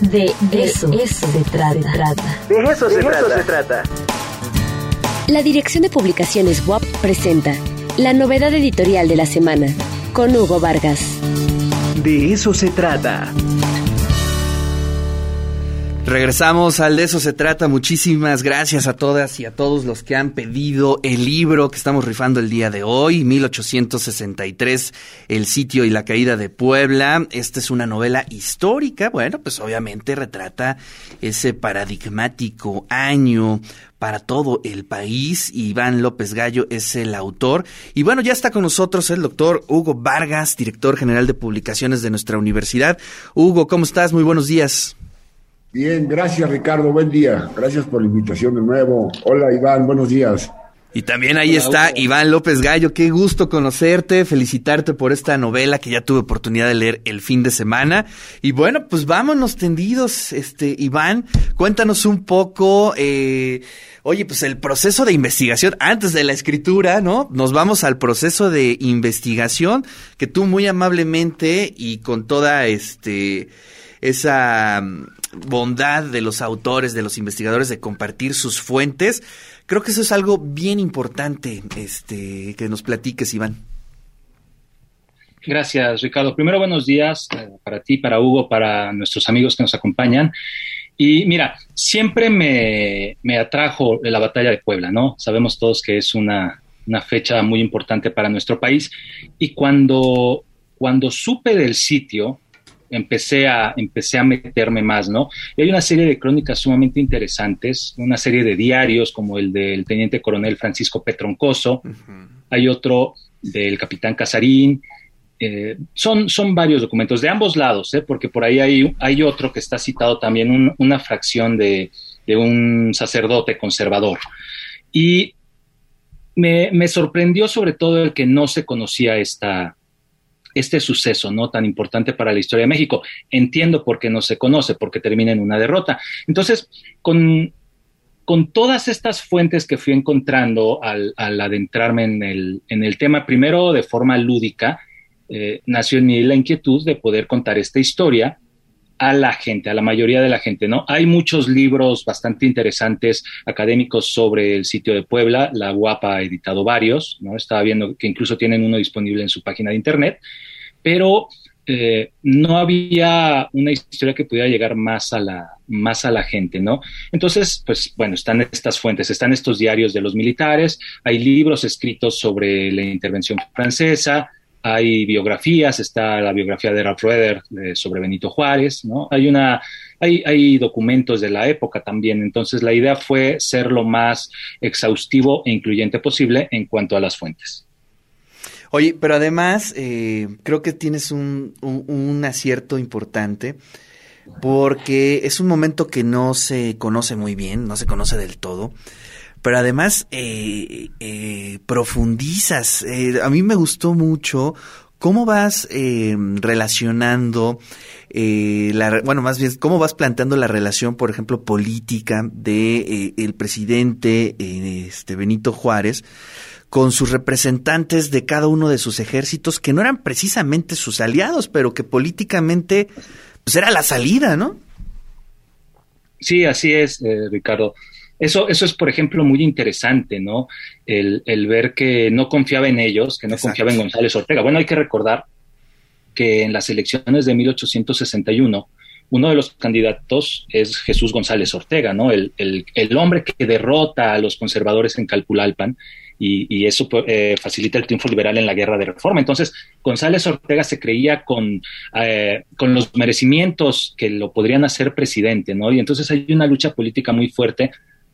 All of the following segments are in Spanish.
De, eso, se, trata. De eso, se, trata. La Dirección de Publicaciones WAP presenta la novedad editorial de la semana con Hugo Vargas. De eso se trata. Regresamos al de eso se trata. Muchísimas gracias a todas y a todos los que han pedido el libro que estamos rifando el día de hoy, 1863, El sitio y la caída de Puebla. Esta es una novela histórica. Bueno, pues obviamente retrata ese paradigmático año para todo el país. Iván López Gallo es el autor. Y bueno, ya está con nosotros el doctor Hugo Vargas, director general de publicaciones de nuestra universidad. Hugo, ¿cómo estás? Muy buenos días. Bien, gracias Ricardo, buen día. Gracias por la invitación de nuevo. Hola Iván, buenos días. Y también ahí está Iván López Gallo, qué gusto conocerte, felicitarte por esta novela que ya tuve oportunidad de leer el fin de semana. Y bueno, pues vámonos tendidos, este Iván, cuéntanos un poco, eh, oye, pues el proceso de investigación antes de la escritura, ¿no? Nos vamos al proceso de investigación que tú muy amablemente y con toda este esa bondad de los autores, de los investigadores de compartir sus fuentes. Creo que eso es algo bien importante este, que nos platiques, Iván. Gracias, Ricardo. Primero, buenos días eh, para ti, para Hugo, para nuestros amigos que nos acompañan. Y mira, siempre me, me atrajo la batalla de Puebla, ¿no? Sabemos todos que es una, una fecha muy importante para nuestro país. Y cuando, cuando supe del sitio, empecé a, empecé a meterme más, ¿no? Y hay una serie de crónicas sumamente interesantes, una serie de diarios como el del teniente coronel Francisco Petroncoso, hay otro del capitán Casarín, eh, son, son varios documentos de ambos lados, ¿eh? porque por ahí hay, hay otro que está citado también, una fracción de, de, un sacerdote conservador. Y me, me, sorprendió sobre todo el que no se conocía esta, este suceso no tan importante para la historia de México. Entiendo por qué no se conoce, porque termina en una derrota. Entonces, con, con todas estas fuentes que fui encontrando al, adentrarme en el, en el, tema, primero de forma lúdica, eh, nació en mí la inquietud de poder contar esta historia a la gente, a la mayoría de la gente, ¿no? Hay muchos libros bastante interesantes académicos sobre el sitio de Puebla, la Guapa ha editado varios, ¿no? Estaba viendo que incluso tienen uno disponible en su página de internet, pero eh, no había una historia que pudiera llegar más a la más a la gente, ¿no? Entonces, pues bueno, están estas fuentes, están estos diarios de los militares, hay libros escritos sobre la intervención francesa, hay biografías, está la biografía de Ralph Rueder sobre Benito Juárez, ¿no? Hay una, hay, hay, documentos de la época también, entonces la idea fue ser lo más exhaustivo e incluyente posible en cuanto a las fuentes. Oye, pero además eh, creo que tienes un, un acierto importante porque es un momento que no se conoce muy bien, no se conoce del todo pero además eh, eh, profundizas. Eh, a mí me gustó mucho cómo vas relacionando, la, bueno, más bien, cómo vas planteando la relación, por ejemplo, política de el presidente este Benito Juárez con sus representantes de cada uno de sus ejércitos que no eran precisamente sus aliados, pero que políticamente pues era la salida, ¿no? Sí, así es, Ricardo. Eso, eso es, por ejemplo, muy interesante, ¿no? El, ver que no confiaba en ellos, que no confiaba en González Ortega. Bueno, hay que recordar que en las elecciones de 1861, uno de los candidatos es Jesús González Ortega, ¿no? El, hombre que derrota a los conservadores en Calpulalpan y, eso eh, facilita el triunfo liberal en la guerra de reforma. Entonces, González Ortega se creía con, eh, con los merecimientos que lo podrían hacer presidente, ¿no? Y entonces hay una lucha política muy fuerte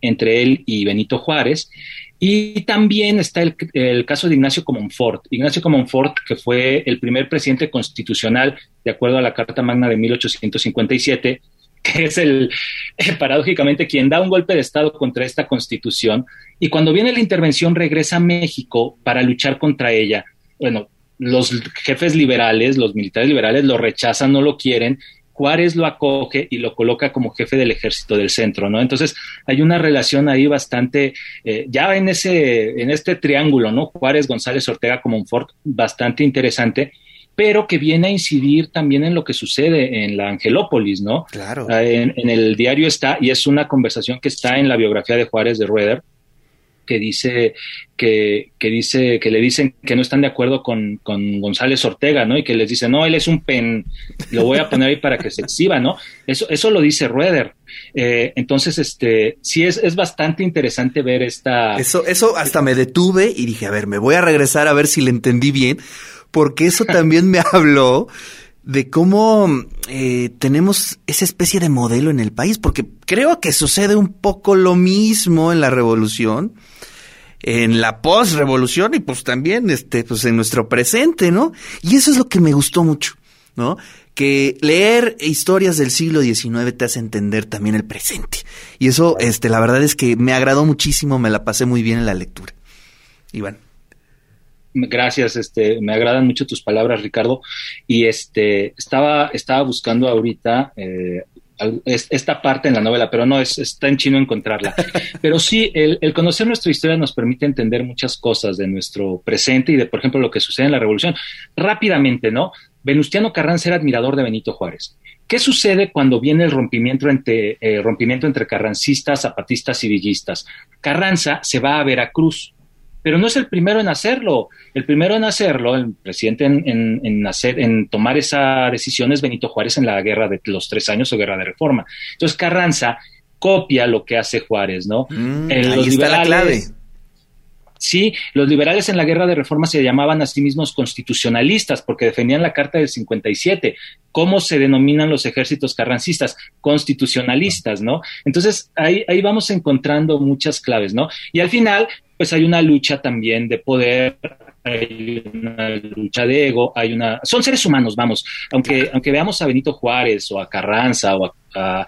entre él y Benito Juárez. Y también está el, caso de Ignacio Comonfort. Ignacio Comonfort, que fue el primer presidente constitucional, de acuerdo a la Carta Magna de 1857, que es el, eh, paradójicamente, quien da un golpe de Estado contra esta constitución. Y cuando viene la intervención, regresa a México para luchar contra ella. Bueno, los jefes liberales, los militares liberales lo rechazan, no lo quieren, Juárez lo acoge y lo coloca como jefe del ejército del centro, ¿no? Entonces hay una relación ahí bastante, eh, ya en ese, en este triángulo, ¿no? Juárez, González, Ortega como un Ford bastante interesante. pero que viene a incidir también en lo que sucede en la Angelópolis, ¿no? Claro. Ah, en, en, el diario está, y es una conversación que está en la biografía de Juárez de Rueder, que dice que, que, dice que le dicen que no están de acuerdo con, con, González Ortega, ¿no? Y que les dice, no, él es un pen, lo voy a poner ahí para que se exhiba, ¿no? Eso, eso lo dice Rueder. Eh, entonces, este, sí es, es bastante interesante ver esta. Eso, eso hasta me detuve y dije, a ver, me voy a regresar a ver si le entendí bien, porque eso también me habló de cómo eh, tenemos esa especie de modelo en el país, porque creo que sucede un poco lo mismo en la revolución, en la post-revolución y pues también este, pues en nuestro presente, ¿no? Y eso es lo que me gustó mucho, ¿no? Que leer historias del siglo XIX te hace entender también el presente. Y eso, este, la verdad es que me agradó muchísimo, me la pasé muy bien en la lectura. Iván. Gracias, este, me agradan mucho tus palabras, Ricardo. Y este, estaba, estaba buscando ahorita eh, esta parte en la novela, pero no, es, está en chino encontrarla. Pero sí, el, el, conocer nuestra historia nos permite entender muchas cosas de nuestro presente y de, por ejemplo, lo que sucede en la Revolución. Rápidamente, ¿no? Venustiano Carranza era admirador de Benito Juárez. ¿Qué sucede cuando viene el rompimiento entre, eh, rompimiento entre carrancistas, zapatistas y villistas? Carranza se va a Veracruz pero no es el primero en hacerlo. El primero en hacerlo, el presidente en, en, hacer, en tomar esa decisión es Benito Juárez en la guerra de los tres años o guerra de reforma. Entonces Carranza copia lo que hace Juárez, ¿no? Mm, ahí está la clave. Sí, los liberales en la guerra de reforma se llamaban a sí mismos constitucionalistas porque defendían la Carta del 57. ¿Cómo se denominan los ejércitos carrancistas? Constitucionalistas, ¿no? Entonces ahí, ahí vamos encontrando muchas claves, ¿no? Y al final, pues hay una lucha también de poder, hay una lucha de ego, hay una... Son seres humanos, vamos, aunque, aunque veamos a Benito Juárez o a Carranza o a,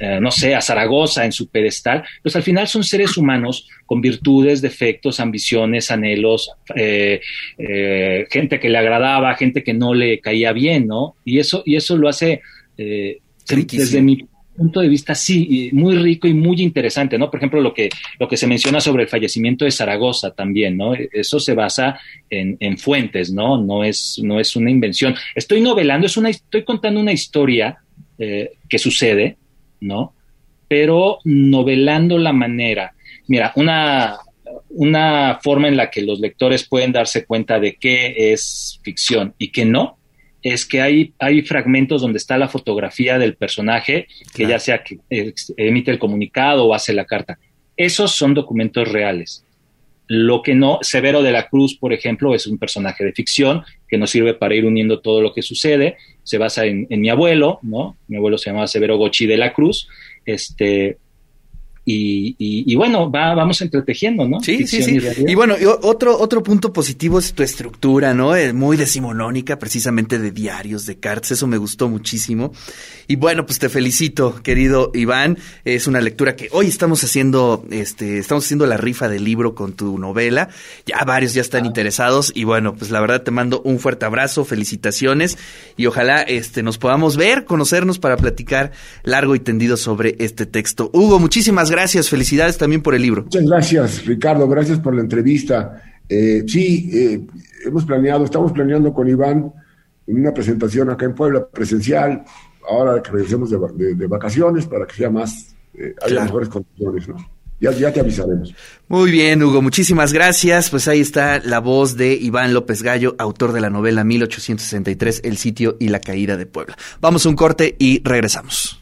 eh, no sé, a Zaragoza en su pedestal, pues al final son seres humanos con virtudes, defectos, ambiciones, anhelos, eh, eh, gente que le agradaba, gente que no le caía bien, ¿no? Y eso, y eso lo hace, desde mi punto de vista, sí, muy rico y muy interesante, ¿no? Por ejemplo, lo que, lo que se menciona sobre el fallecimiento de Zaragoza también, ¿no? Eso se basa en, en fuentes, ¿no? No es, no es una invención. Estoy novelando, es una, estoy contando una historia eh, que sucede, ¿no? Pero novelando la manera. Mira, una, una forma en la que los lectores pueden darse cuenta de qué es ficción y qué no, es que hay, hay fragmentos donde está la fotografía del personaje, que ya sea que emite el comunicado o hace la carta. Esos son documentos reales. Lo que no, Severo de la Cruz, por ejemplo, es un personaje de ficción que nos sirve para ir uniendo todo lo que sucede. Se basa en, en mi abuelo, ¿no? Mi abuelo se llamaba Severo Gochi de la Cruz. Este, y, bueno, va, vamos entretejiendo, ¿no? Sí, sí, sí. Y, bueno, otro, otro punto positivo es tu estructura, ¿no? Es muy decimonónica, precisamente de diarios, de cartas, eso me gustó muchísimo. Y bueno, pues te felicito, querido Iván. Es una lectura que hoy estamos haciendo, este, estamos haciendo la rifa del libro con tu novela. Ya varios ya están ah. interesados y bueno, pues la verdad te mando un fuerte abrazo, felicitaciones y ojalá este nos podamos ver, conocernos para platicar largo y tendido sobre este texto. Hugo, muchísimas gracias, felicidades también por el libro. Muchas gracias, Ricardo, gracias por la entrevista. Eh, sí, eh, hemos planeado, estamos planeando con Iván una presentación acá en Puebla presencial ahora que regresemos de, vacaciones para que sea más, eh, haya mejores condiciones, ¿no? Ya, ya, te avisaremos. Muy bien, Hugo, muchísimas gracias. Pues ahí está la voz de Iván López Gallo, autor de la novela 1863, El sitio y la caída de Puebla. Vamos a un corte y regresamos.